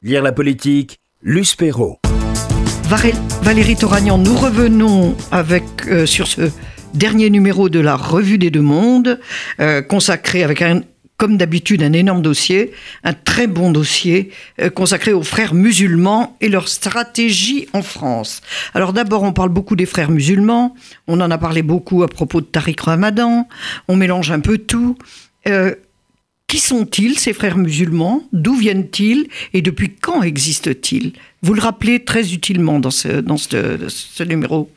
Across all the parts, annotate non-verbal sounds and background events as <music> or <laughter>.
Lire la politique, Luce Perrault. Valérie Toragnan, nous revenons avec, euh, sur ce dernier numéro de la Revue des Deux Mondes, euh, consacré avec un, comme d'habitude un énorme dossier, un très bon dossier euh, consacré aux frères musulmans et leur stratégie en France. Alors d'abord, on parle beaucoup des frères musulmans, on en a parlé beaucoup à propos de Tariq Ramadan, on mélange un peu tout. Qui sont-ils, ces frères musulmans? D'où viennent-ils? Et depuis quand existent-ils? Vous le rappelez très utilement dans ce, dans ce, numéro.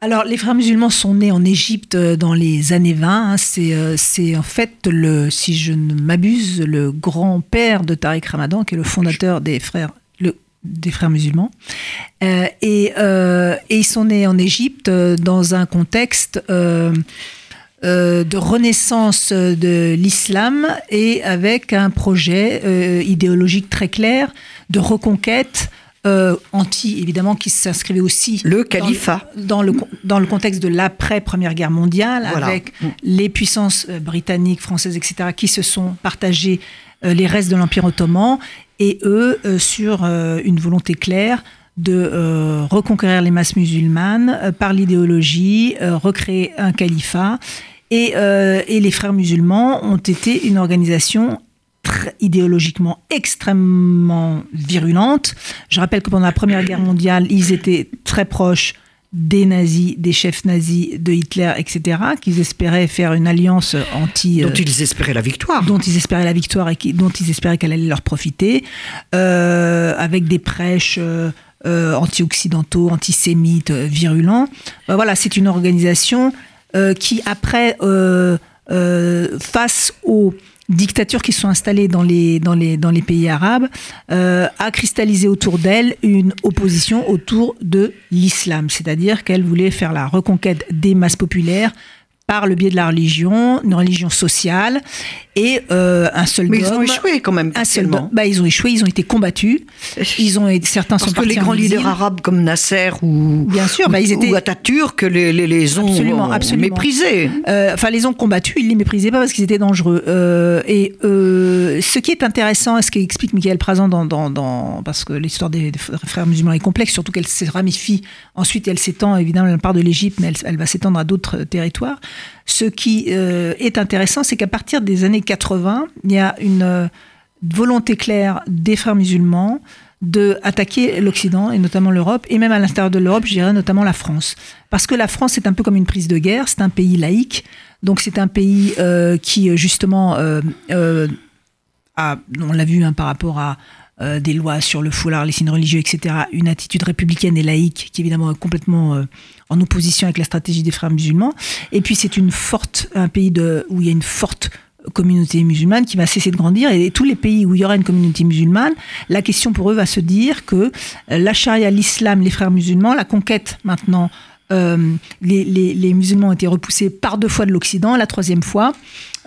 Alors, les frères musulmans sont nés en Égypte euh, dans les années 20. Hein. Euh, c'est en fait, le, si je ne m'abuse, le grand-père de Tariq Ramadan, qui est le fondateur des frères, des frères musulmans. Euh, et, et, ils sont nés en Égypte dans un contexte de renaissance de l'islam et avec un projet euh, idéologique très clair de reconquête euh, anti, évidemment, qui s'inscrivait aussi le califat dans le, dans le, contexte de l'après Première Guerre mondiale, avec mm. les puissances britanniques, françaises, etc., qui se sont partagées les restes de l'Empire ottoman et eux sur une volonté claire de reconquérir les masses musulmanes par l'idéologie, recréer un califat euh, et, les frères musulmans ont été une organisation idéologiquement extrêmement virulente. Je rappelle que pendant la Première Guerre mondiale, ils étaient très proches des nazis, des chefs nazis, de Hitler, etc., qu'ils espéraient faire une alliance anti... Dont ils espéraient la victoire. Dont ils espéraient la victoire et dont ils espéraient qu'elle allait leur profiter, euh, avec des prêches... Euh, anti-occidentaux, antisémites, virulents. Ben voilà, c'est une organisation euh, qui après, euh, euh, face aux dictatures qui sont installées dans les, dans les, dans les pays arabes, a cristallisé autour d'elle une opposition autour de l'islam, c'est-à-dire qu'elle voulait faire la reconquête des masses populaires par le biais de la religion, une religion sociale, et euh, un seul Mais ils ont échoué quand même. Un seul bah, ils ont échoué, ils ont été combattus. Ils ont certains Parce sont que les grands leaders arabes comme Nasser ou bien sûr, bah, ils étaient ou Atatürk les, les, les ont absolument, absolument. méprisés. Euh, enfin, les ont combattus, ils les méprisaient pas parce qu'ils étaient dangereux. Euh, et euh, ce qui est intéressant, et ce qu'explique Michael Prazan dans, dans, dans, parce que l'histoire des, frères musulmans est complexe, surtout qu'elle se ramifie. Ensuite, elle s'étend évidemment, elle part de l'Égypte, mais elle, elle va s'étendre à d'autres territoires. Ce qui euh, est intéressant, c'est qu'à partir des années 80, il y a une euh, volonté claire des frères musulmans de attaquer l'Occident et notamment l'Europe et même à l'intérieur de l'Europe, je dirais notamment la France, parce que la France est un peu comme une prise de guerre, c'est un pays laïque, donc c'est un pays euh, qui justement a, on l'a vu hein, par rapport à euh, des lois sur le foulard, les signes religieux, etc., une attitude républicaine et laïque qui évidemment est complètement euh, en opposition avec la stratégie des frères musulmans. Et puis c'est une forte, un pays où il y a une forte communauté musulmane qui va cesser de grandir et tous les pays où il y aura une communauté musulmane, la question pour eux va se dire que euh, la charia, l'islam, les frères musulmans, la conquête maintenant les, musulmans ont été repoussés par deux fois de l'Occident. La troisième fois,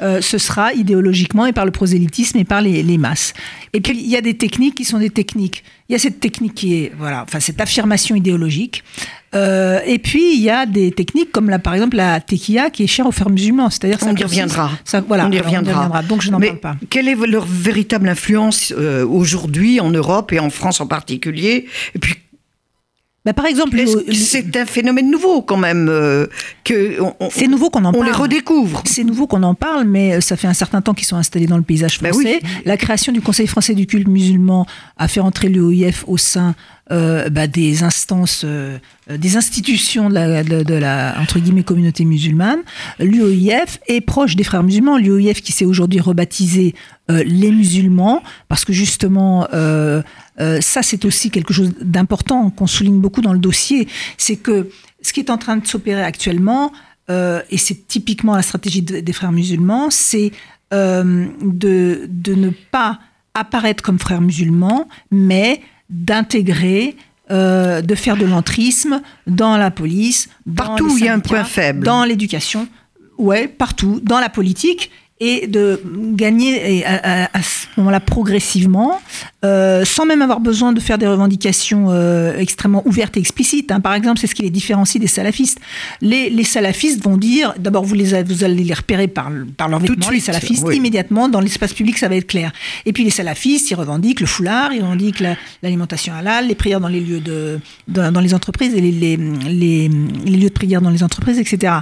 euh, ce sera idéologiquement et par le prosélytisme et par les, masses. Et puis, il y a des techniques qui sont des techniques. Il y a cette technique qui est, voilà, enfin, cette affirmation idéologique. Euh, et puis, il y a des techniques comme, la, par exemple, la tequilla qui est chère aux frères musulmans. C'est-à-dire on, y reviendra. Ça, voilà, on y reviendra. Donc, je n'en parle pas. Quelle est leur véritable influence euh, aujourd'hui en Europe et en France en particulier? Et puis, bah, par exemple, c'est un phénomène nouveau quand même euh, que c'est nouveau qu'on en on les redécouvre. C'est nouveau qu'on en parle, mais euh, ça fait un certain temps qu'ils sont installés dans le paysage bah français. La création du Conseil français du culte musulman a fait entrer l'UOIF au sein euh, bah, des instances, euh, des institutions de la, de, la, entre guillemets communauté musulmane. L'UOIF est proche des frères musulmans. L'UOIF qui s'est aujourd'hui rebaptisé euh, les musulmans, parce que justement, ça c'est aussi quelque chose d'important qu'on souligne beaucoup dans le dossier, c'est que ce qui est en train de s'opérer actuellement, et c'est typiquement la stratégie des frères musulmans, c'est de, de ne pas apparaître comme frères musulmans, mais d'intégrer, euh, de faire de l'entrisme dans la police, partout où il y a un point faible, dans l'éducation, ouais, partout, dans la politique et de gagner à, ce moment-là progressivement, euh, sans même avoir besoin de faire des revendications euh, extrêmement ouvertes et explicites. Hein. Par exemple, c'est ce qui les différencie des salafistes. Les, les salafistes vont dire, d'abord vous, les, vous allez les repérer par, par leur vêtements, les salafistes, immédiatement dans l'espace public, ça va être clair. Et puis les salafistes, ils revendiquent le foulard, ils revendiquent l'alimentation halal, les prières dans les lieux de, dans les entreprises et les, les, les, les lieux de prière dans les entreprises, etc.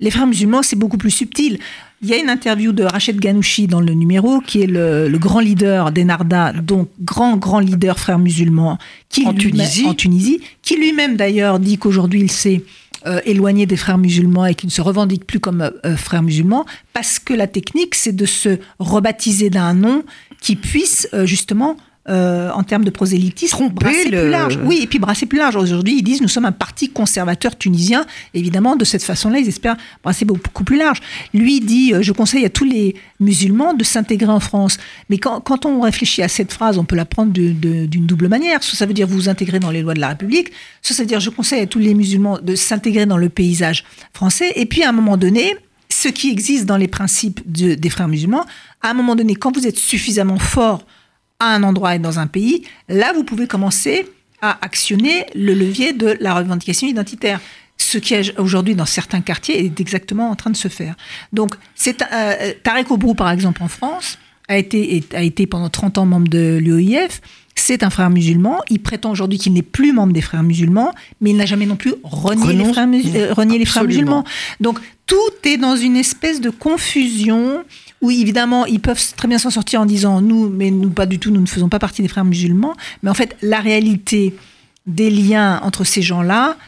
Les frères musulmans, c'est beaucoup plus subtil. Il y a une interview de Rachid Ghanouchi dans le numéro, qui est le, grand leader d'Enarda, donc grand, grand leader frère musulman qui en, Tunisie. en Tunisie, qui lui-même d'ailleurs dit qu'aujourd'hui il s'est euh, éloigné des frères musulmans et qui ne se revendique plus comme euh, frère musulman, parce que la technique, c'est de se rebaptiser d'un nom qui puisse euh, justement euh, en termes de prosélytisme, brasser plus large. Oui, et puis brasser plus large. Aujourd'hui, ils disent nous sommes un parti conservateur tunisien. Évidemment, de cette façon-là, ils espèrent brasser beaucoup plus large. Lui dit euh, je conseille à tous les musulmans de s'intégrer en France. Mais quand, quand, on réfléchit à cette phrase, on peut la prendre d'une double manière. Soit ça veut dire vous vous intégrez dans les lois de la République, soit ça veut dire je conseille à tous les musulmans de s'intégrer dans le paysage français. Et puis à un moment donné, ce qui existe dans les principes des frères musulmans, à un moment donné, quand vous êtes suffisamment fort à un endroit et dans un pays, là, vous pouvez commencer à actionner le levier de la revendication identitaire. Ce qui est aujourd'hui dans certains quartiers est exactement en train de se faire. Donc, c'est euh, Tarek Obrou, par exemple, en France, a été, a été pendant 30 ans membre de l'UEIF. C'est un frère musulman. Il prétend aujourd'hui qu'il n'est plus membre des frères musulmans, mais il n'a jamais non plus renié, les frères, euh, les frères, musulmans. Donc tout est dans une espèce de confusion oui, évidemment, ils peuvent très bien s'en sortir en disant nous, mais nous pas du tout, nous ne faisons pas partie des frères musulmans. Mais en fait, la réalité des liens entre ces gens-là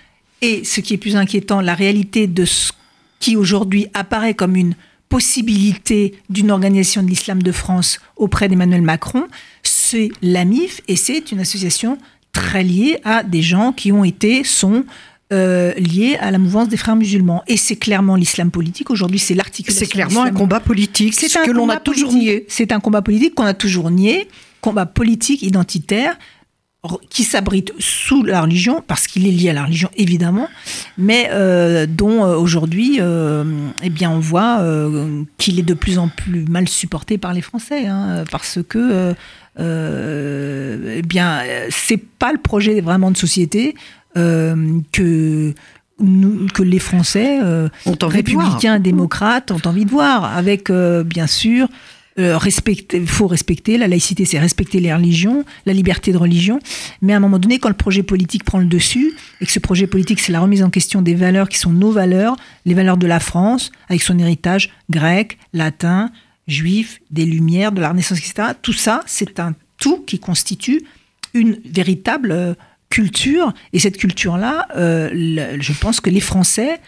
et ce qui est plus inquiétant, la réalité de ce qui aujourd'hui apparaît comme une possibilité d'une organisation de l'islam de France auprès d'Emmanuel Macron, c'est l'AMIF et c'est une association très liée à des gens qui ont été, sont euh, lié à la mouvance des frères musulmans. Et c'est clairement l'islam politique. Aujourd'hui, c'est l'article. C'est clairement un combat politique. C'est ce que l'on a toujours nié. C'est un combat politique qu'on a toujours nié. Combat politique identitaire qui s'abrite sous la religion, parce qu'il est lié à la religion évidemment, mais euh, dont euh, aujourd'hui, eh bien, on voit qu'il est de plus en plus mal supporté par les Français, hein, parce que, eh bien, c'est pas le projet vraiment de société. Euh, que que les Français, euh, républicains, démocrates, ont envie de voir, avec euh, bien sûr il faut respecter la laïcité, c'est respecter les religions, la liberté de religion. Mais à un moment donné, quand le projet politique prend le dessus, et que ce projet politique, c'est la remise en question des valeurs qui sont nos valeurs, les valeurs de la France, avec son héritage grec, latin, juif, des Lumières, de la Renaissance, etc. Tout ça, c'est un tout qui constitue une véritable culture. Et cette culture-là, euh, je pense que les Français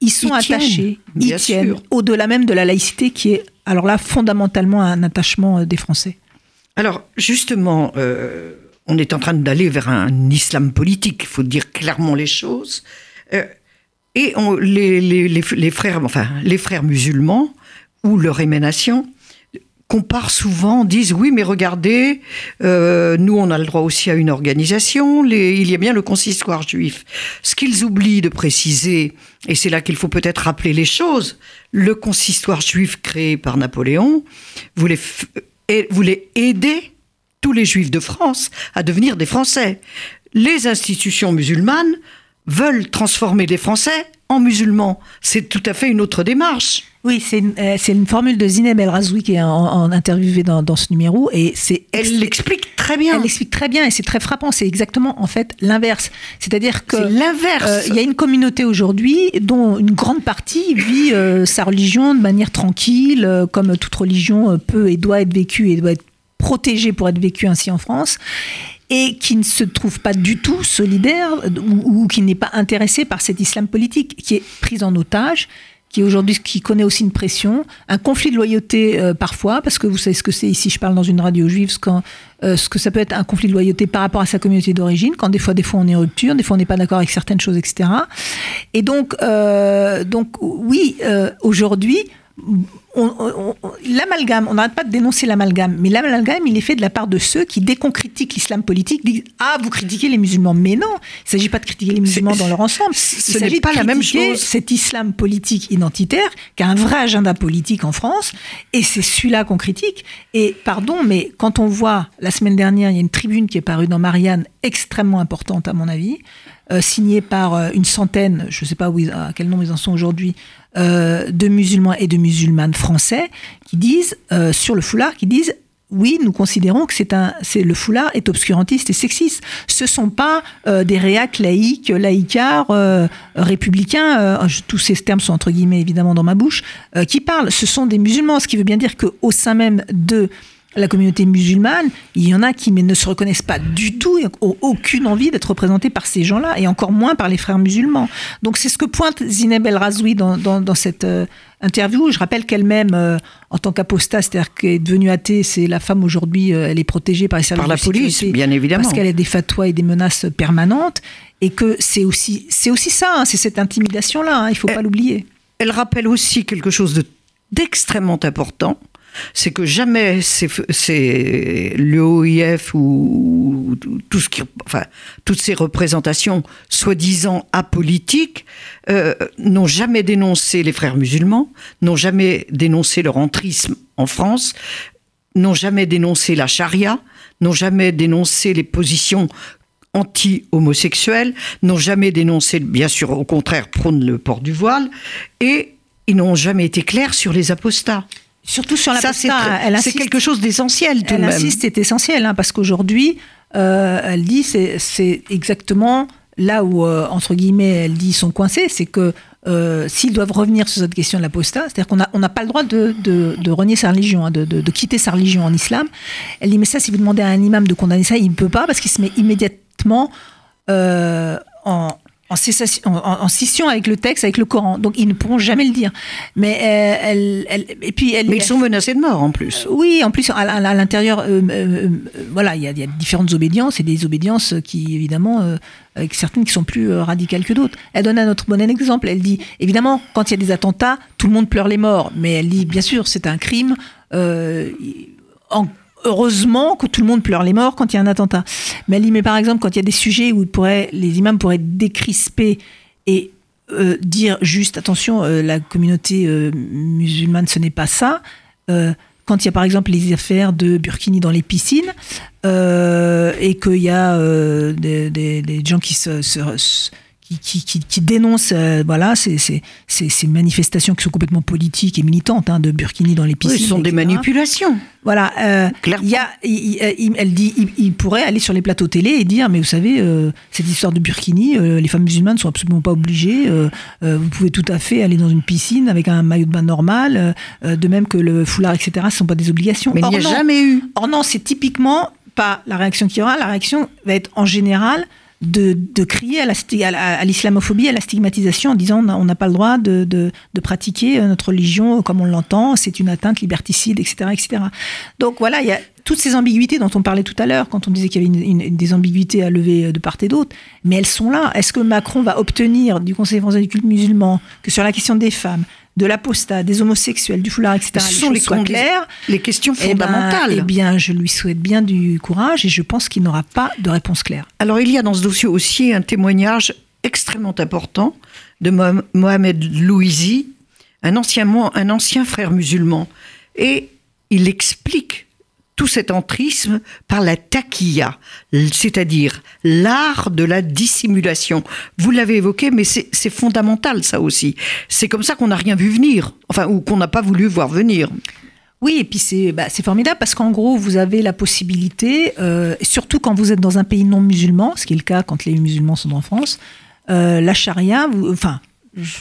y sont attachés, y tiennent, au-delà même de la laïcité qui est, alors là, fondamentalement un attachement euh, des Français. Alors, justement, euh, on est en train d'aller vers un islam politique, il faut dire clairement les choses. et les, les, frères, enfin, les frères musulmans, ou leur émanation, comparent souvent, disent oui, mais regardez, euh, nous on a le droit aussi à une organisation, il y a bien le consistoire juif. Ce qu'ils oublient de préciser, et c'est là qu'il faut peut-être rappeler les choses, le consistoire juif créé par Napoléon voulait, voulait aider tous les juifs de France à devenir des Français. Les institutions musulmanes veulent transformer les Français en musulmans. C'est tout à fait une autre démarche. Oui, c'est une, euh, une, formule de Zineb El Razoui qui est en, interviewé dans, dans, ce numéro. Et c'est elle l'explique très bien. Elle l'explique très bien et c'est très frappant. C'est exactement en fait l'inverse. C'est-à-dire que l'inverse. Euh, il y a une communauté aujourd'hui dont une grande partie vit euh, sa religion de manière tranquille, comme toute religion peut et doit être vécue et doit être protégée pour être vécue ainsi en France et qui ne se trouve pas du tout solidaire ou, qui n'est pas intéressé par cet islam politique qui est pris en otage qui aujourd'hui qui connaît aussi une pression, un conflit de loyauté euh, parfois, parce que vous savez ce que c'est ici, je parle dans une radio juive, euh, ce que ça peut être un conflit de loyauté par rapport à sa communauté d'origine, quand des fois, des fois on est en rupture, des fois on n'est pas d'accord avec certaines choses, etc. Et donc, euh, donc oui, aujourd'hui, l'amalgame, on n'arrête pas de dénoncer l'amalgame, mais l'amalgame, il est fait de la part de ceux qui, dès qu'on critique l'islam politique, disent Ah, vous critiquez les musulmans. Mais non, il ne s'agit pas de critiquer les musulmans dans leur ensemble. Ce n'est pas la même chose. Cet islam politique identitaire qui a un vrai agenda politique en France, et c'est celui-là qu'on critique. Et pardon, mais quand on voit, la semaine dernière, il y a une tribune qui est parue dans Marianne, extrêmement importante à mon avis, euh, signée par euh, une centaine, je ne sais pas où à quel nombre ils en sont aujourd'hui, euh, de musulmans et de musulmanes français qui disent, euh, sur le foulard, qui disent oui, nous considérons que c'est un, c'est le foulard est obscurantiste et sexiste. Ce sont pas euh, des réacs laïcs, laïcards, républicains. tous ces termes sont entre guillemets évidemment dans ma bouche. qui parlent. Ce sont des musulmans, ce qui veut bien dire que au sein même de la communauté musulmane, il y en a qui mais ne se reconnaissent pas du tout, et ont aucune envie d'être représentés par ces gens-là, et encore moins par les frères musulmans. Donc c'est ce que pointe Zineb El Razoui dans, dans, cette euh, interview. Je rappelle qu'elle-même, euh, en tant qu'apostat, c'est-à-dire qu'elle est devenue athée, c'est la femme aujourd'hui, euh, elle est protégée par les services par la police, bien évidemment, parce qu'elle a des fatwas et des menaces permanentes, et que c'est aussi, c'est aussi ça, hein, c'est cette intimidation-là, hein, il ne faut pas l'oublier. Elle rappelle aussi quelque chose d'extrêmement important, c'est que jamais c'est l'OIF ou, toutes ces représentations soi-disant apolitiques euh, n'ont jamais dénoncé les frères musulmans, n'ont jamais dénoncé leur entrisme en France, n'ont jamais dénoncé la charia, n'ont jamais dénoncé les positions anti-homosexuelles, n'ont jamais dénoncé, bien sûr, au contraire, prônent le port du voile, et ils n'ont jamais été clairs sur les apostats. Surtout sur la Ça, c'est quelque chose d'essentiel tout elle insiste, c'est essentiel, hein, parce qu'aujourd'hui, euh, elle dit, c'est exactement là où, euh, entre guillemets, elle dit, ils sont coincés, c'est que euh, s'ils doivent revenir sur cette question de l'apostat, c'est-à-dire qu'on n'a on pas le droit de, de, renier sa religion, hein, de, de, quitter sa religion en islam. Elle dit, mais ça, si vous demandez à un imam de condamner ça, il ne peut pas, parce qu'il se met immédiatement en, en, scission avec le texte, avec le Coran. Donc ils ne pourront jamais le dire. Mais euh, elle, elle, et puis elle, Mais ils sont menacés de mort en plus. Euh, oui, en plus à, l'intérieur, euh, voilà, il y, a, différentes obédiences et des obédiences qui évidemment, avec certaines qui sont plus radicales que d'autres. Elle donne un autre bon exemple. Elle dit évidemment quand il y a des attentats, tout le monde pleure les morts. Mais elle dit bien sûr c'est un crime. en heureusement que tout le monde pleure les morts quand il y a un attentat. Mais par exemple, quand il y a des sujets où les imams pourraient décrisper et euh, dire juste attention, euh, la communauté euh, musulmane, ce n'est pas ça. quand il y a par exemple les affaires de Burkini dans les piscines et qu'il y a des, gens qui se qui, qui, qui, dénonce euh, voilà, ces, ces, ces, manifestations qui sont complètement politiques et militantes hein, de Burkini dans les piscines. ce sont des manipulations. Voilà. Euh, il y a, elle dit il, pourrait aller sur les plateaux télé et dire mais vous savez, euh, cette histoire de Burkini, les femmes musulmanes ne sont absolument pas obligées. vous pouvez tout à fait aller dans une piscine avec un maillot de bain normal, de même que le foulard, etc. Ce ne sont pas des obligations. Mais il n'y a jamais eu. Or non, c'est typiquement pas la réaction qu'il y aura. La réaction va être en général de, crier à l'islamophobie, à, la stigmatisation en disant on n'a pas le droit de, pratiquer euh, notre religion comme on l'entend, c'est une atteinte liberticide, etc., etc. Donc voilà, il y a toutes ces ambiguïtés dont on parlait tout à l'heure, quand on disait qu'il y avait des ambiguïtés à lever euh, de part et d'autre, mais elles sont là. Est-ce que Macron va obtenir du Conseil français du culte musulman que sur la question des femmes, de l'apostat, des homosexuels, du foulard, etc. Ce sont les, claires, les questions eh ben, fondamentales. Eh bien, je lui souhaite bien du courage et je pense qu'il n'aura pas de réponse claire. Alors, il y a dans ce dossier aussi un témoignage extrêmement important de Mohamed Louisi, un ancien, un ancien frère musulman. Et il explique tout cet entrisme par la taquilla, c'est-à-dire l'art de la dissimulation. Vous l'avez évoqué, mais c'est fondamental ça aussi. C'est comme ça qu'on n'a rien vu venir, enfin, ou qu'on n'a pas voulu voir venir. Oui, et puis c'est bah, formidable parce qu'en gros, vous avez la possibilité, euh, surtout quand vous êtes dans un pays non musulman, ce qui est le cas quand les musulmans sont en France, euh, la charia, vous, enfin, je,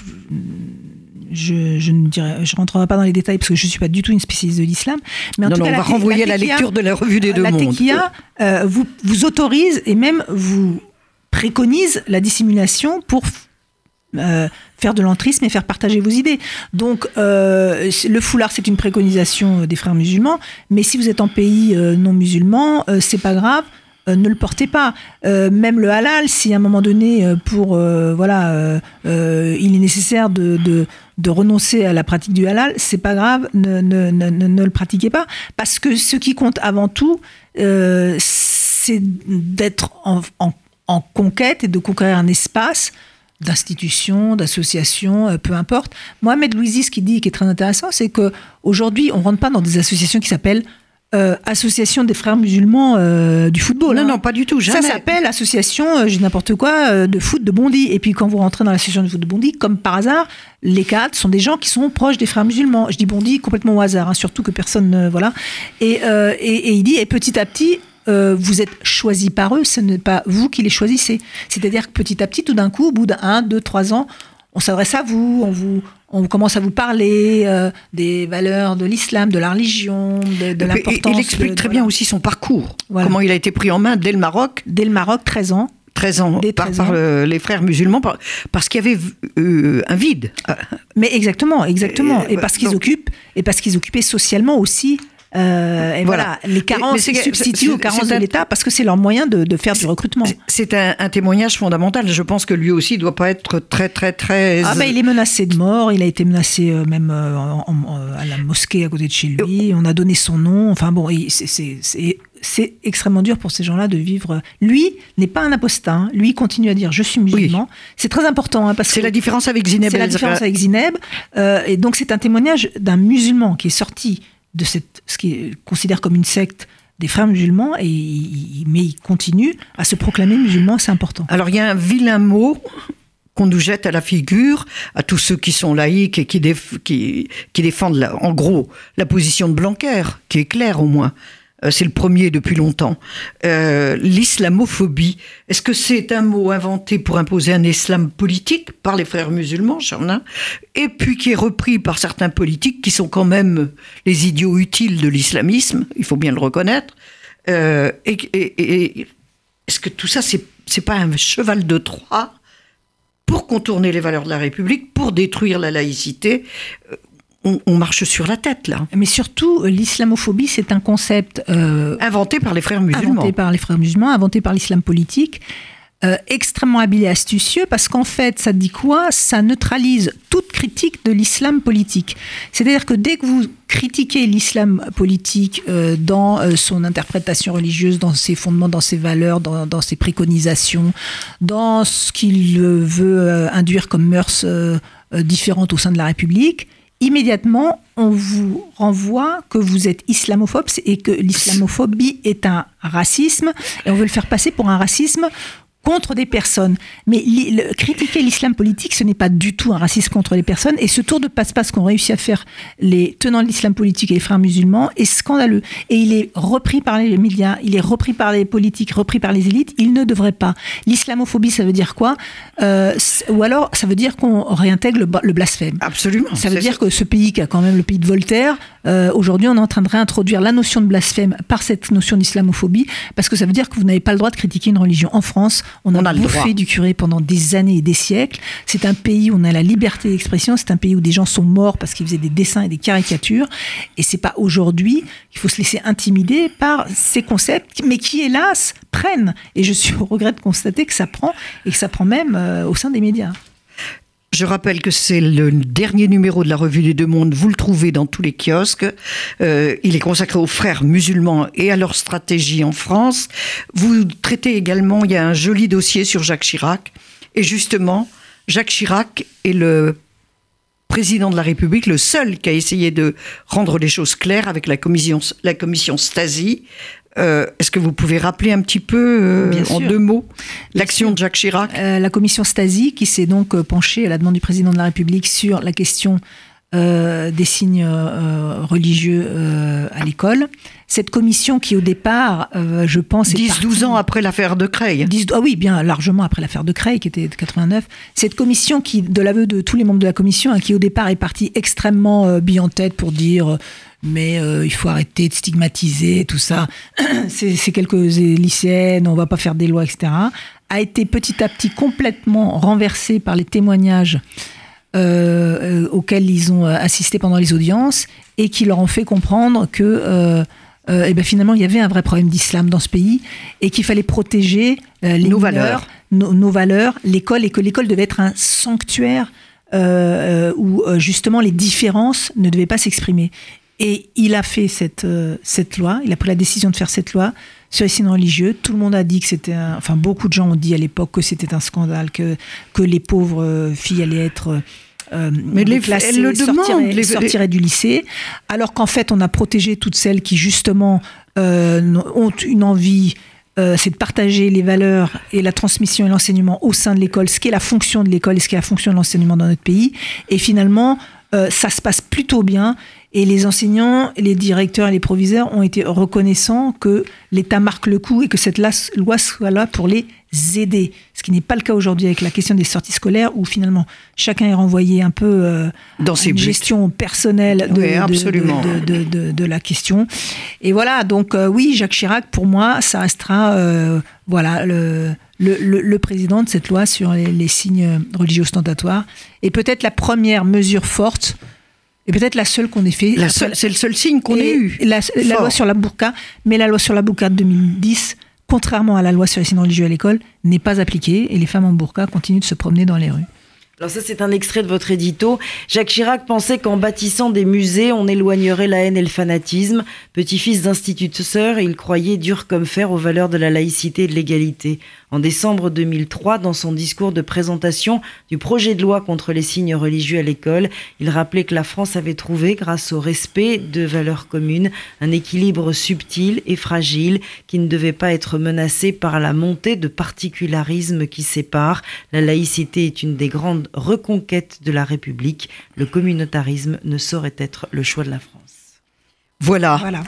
ne dirais, je rentrerai pas dans les détails parce que je ne suis pas du tout une spécialiste de l'islam. Mais en tout cas, on va renvoyer à la lecture de la revue des deux mondes. La euh, vous, vous autorise et même vous préconise la dissimulation pour euh, faire de l'entrisme et faire partager vos idées. Donc, euh, le foulard, c'est une préconisation des frères musulmans, mais si vous êtes en pays non musulman, c'est pas grave. ne le portez pas. même le halal, si à un moment donné, pour voilà, il est nécessaire de, de, renoncer à la pratique du halal, c'est pas grave, ne, le pratiquez pas, parce que ce qui compte avant tout, c'est d'être en, conquête et de conquérir un espace d'institutions, d'associations, euh, peu importe. Mohamed Louisi, ce qu'il dit, qui est très intéressant, c'est que aujourd'hui, on rentre pas dans des associations qui s'appellent euh, Association des frères musulmans euh, du football. Non, hein. non, pas du tout. Jamais. Ça s'appelle Association, j'ai n'importe quoi, de foot de Bondy. Et puis quand vous rentrez dans l'association de foot de Bondy, comme par hasard, les cadres sont des gens qui sont proches des frères musulmans. Je dis Bondy complètement au hasard, hein, surtout que personne, voilà. Et, et, et, il dit, et petit à petit, euh, vous êtes choisi par eux, ce n'est pas vous qui les choisissez. C'est-à-dire que petit à petit, tout d'un coup, au bout d'un, deux, trois ans, on s'adresse à vous, on vous, on commence à vous parler euh, des valeurs de l'islam, de la religion, de, l'importance. Il explique très bien aussi son parcours, comment il a été pris en main dès le Maroc. Dès le Maroc, 13 ans. 13 ans, par, les frères musulmans, parce qu'il y avait euh, un vide. Mais exactement, exactement. Et, parce qu'ils occupent, et parce qu'ils occupaient socialement aussi euh, et voilà, les carences se substituent aux carences de l'État parce que c'est leur moyen de, faire du recrutement. C'est un, témoignage fondamental. Je pense que lui aussi doit pas être très, très, très. Ah ben, il est menacé de mort. Il a été menacé euh, même euh, à la mosquée à côté de chez lui. On a donné son nom. Enfin bon, c'est extrêmement dur pour ces gens-là de vivre. Lui n'est pas un apostat. Hein. Lui continue à dire je suis musulman. C'est très important hein, parce c'est la différence avec Zineb. C'est la différence avec Zineb. et donc c'est un témoignage d'un musulman qui est sorti de ce qu'il considère comme une secte des frères musulmans, et mais il continue à se proclamer musulman, c'est important. Alors il y a un vilain mot qu'on nous jette à la figure, à tous ceux qui sont laïcs et qui défendent, en gros, la position de Blanquer, qui est claire au moins. Euh, c'est le premier depuis longtemps. Euh, l'islamophobie, est-ce que c'est un mot inventé pour imposer un islam politique par les frères musulmans, et puis qui est repris par certains politiques qui sont quand même les idiots utiles de l'islamisme, il faut bien le reconnaître. Euh, et, est-ce que tout ça, c'est pas un cheval de Troie pour contourner les valeurs de la République, pour détruire la laïcité on, marche sur la tête là. Mais surtout, l'islamophobie, c'est un concept euh, inventé par les frères musulmans. Inventé par les frères musulmans, inventé par l'islam politique. Euh, extrêmement habile et astucieux parce qu'en fait, ça dit quoi? Ça neutralise toute critique de l'islam politique. C'est-à-dire que dès que vous critiquez l'islam politique euh, dans son interprétation religieuse, dans ses fondements, dans ses valeurs, dans, dans ses préconisations, dans ce qu'il veut induire comme mœurs différentes au sein de la République, immédiatement, on vous renvoie que vous êtes islamophobe et que l'islamophobie est un racisme, et on veut le faire passer pour un racisme contre des personnes. Mais critiquer l'islam politique, ce n'est pas du tout un racisme contre les personnes. Et ce tour de passe-passe qu'ont réussi à faire les tenants de l'islam politique et les frères musulmans est scandaleux. Et il est repris par les médias, il est repris par les politiques, repris par les élites. Il ne devrait pas. L'islamophobie, ça veut dire quoi? Euh, Ou alors, ça veut dire qu'on réintègre le, blasphème. Absolument. Ça veut dire que ce pays, qui a quand même le pays de Voltaire, euh, aujourd'hui, on est en train de réintroduire la notion de blasphème par cette notion d'islamophobie, parce que ça veut dire que vous n'avez pas le droit de critiquer une religion. En France, on a, bouffé du curé pendant des années et des siècles. C'est un pays où on a la liberté d'expression. C'est un pays où des gens sont morts parce qu'ils faisaient des dessins et des caricatures. Et c'est pas aujourd'hui qu'il faut se laisser intimider par ces concepts, mais qui, hélas, prennent. Et je suis au regret de constater que ça prend, et que ça prend même euh, au sein des médias. Je rappelle que c'est le dernier numéro de la revue des Deux Mondes. Vous le trouvez dans tous les kiosques. Euh, il est consacré aux frères musulmans et à leur stratégie en France. Vous traitez également, il y a un joli dossier sur Jacques Chirac. Et justement, Jacques Chirac est le président de la République, le seul qui a essayé de rendre les choses claires avec la commission, la commission Stasi, euh, est-ce que vous pouvez rappeler un petit peu, euh, en deux mots, l'action de Jacques Chirac? Euh, La commission Stasi, qui s'est donc penchée à la demande du président de la République sur la question des signes religieux à l'école. Cette commission qui, au départ, je pense... 10-12 ans après l'affaire de Creil. ah oui, bien largement après l'affaire de Creil, qui était de 89. Cette commission qui, de l'aveu de tous les membres de la commission, hein, qui au départ est partie extrêmement bien en tête pour dire mais euh, il faut arrêter de stigmatiser tout ça. <clears throat> C'est quelques lycéennes, on va pas faire des lois, etc. A été petit à petit complètement renversé par les témoignages euh, euh, auxquels ils ont assisté pendant les audiences et qui leur ont fait comprendre que et ben finalement il y avait un vrai problème d'islam dans ce pays et qu'il fallait protéger les nos valeurs, nos, nos valeurs, l'école et que l'école devait être un sanctuaire euh, où justement les différences ne devaient pas s'exprimer. Et il a fait cette, cette loi, il a pris la décision de faire cette loi sur les signes religieux. Tout le monde a dit que c'était, enfin beaucoup de gens ont dit à l'époque que c'était un scandale, que, que les pauvres filles allaient être euh, mais les, elles le sortiraient, les, sortiraient du lycée, alors qu'en fait on a protégé toutes celles qui justement euh, ont une envie euh, c'est de partager les valeurs et la transmission et l'enseignement au sein de l'école, ce qui est la fonction de l'école et ce qui est la fonction de l'enseignement dans notre pays. Et finalement, euh, ça se passe plutôt bien. Et les enseignants, les directeurs et les proviseurs ont été reconnaissants que l'État marque le coup et que cette loi soit là pour les aider. Ce qui n'est pas le cas aujourd'hui avec la question des sorties scolaires où finalement chacun est renvoyé un peu euh, dans une gestion personnelle de, de, la question. Et voilà, donc euh, oui, Jacques Chirac, pour moi, ça restera voilà, le, le, président de cette loi sur les signes religieux ostentatoires. Et peut-être la première mesure forte et peut-être la seule qu'on ait fait. C'est le seul signe qu'on ait eu. La, loi sur la burqa, mais la loi sur la burqa de 2010, contrairement à la loi sur les signes religieux à l'école, n'est pas appliquée et les femmes en burqa continuent de se promener dans les rues. Alors ça, c'est un extrait de votre édito. Jacques Chirac pensait qu'en bâtissant des musées, on éloignerait la haine et le fanatisme. Petit-fils d'instituteur, il croyait dur comme fer aux valeurs de la laïcité et de l'égalité. En décembre 2003, dans son discours de présentation du projet de loi contre les signes religieux à l'école, il rappelait que la France avait trouvé, grâce au respect de valeurs communes, un équilibre subtil et fragile qui ne devait pas être menacé par la montée de particularismes qui séparent. La laïcité est une des grandes reconquêtes de la République. Le communautarisme ne saurait être le choix de la France. Voilà. voilà.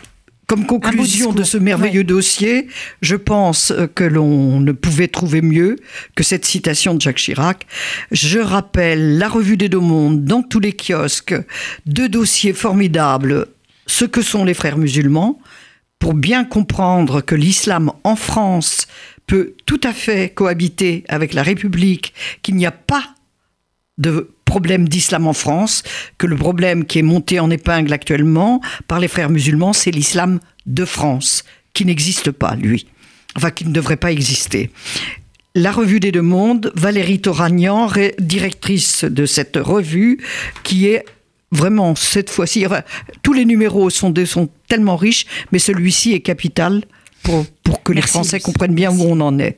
Comme conclusion de ce merveilleux dossier, je pense que l'on ne pouvait trouver mieux que cette citation de Jacques Chirac. Je rappelle la revue des deux mondes. Dans tous les kiosques, deux dossiers formidables, ce que sont les frères musulmans, pour bien comprendre que l'islam en France peut tout à fait cohabiter avec la République, qu'il n'y a pas de problème d'islam en France, que le problème qui est monté en épingle actuellement par les frères musulmans, c'est l'islam de France, qui n'existe pas, lui. Enfin, qui ne devrait pas exister. La revue des deux mondes, Valérie Toragnan, directrice de cette revue, qui est vraiment cette fois-ci, tous les numéros sont, sont tellement riches, mais celui-ci est capital pour, pour que les Français comprennent bien où on en est.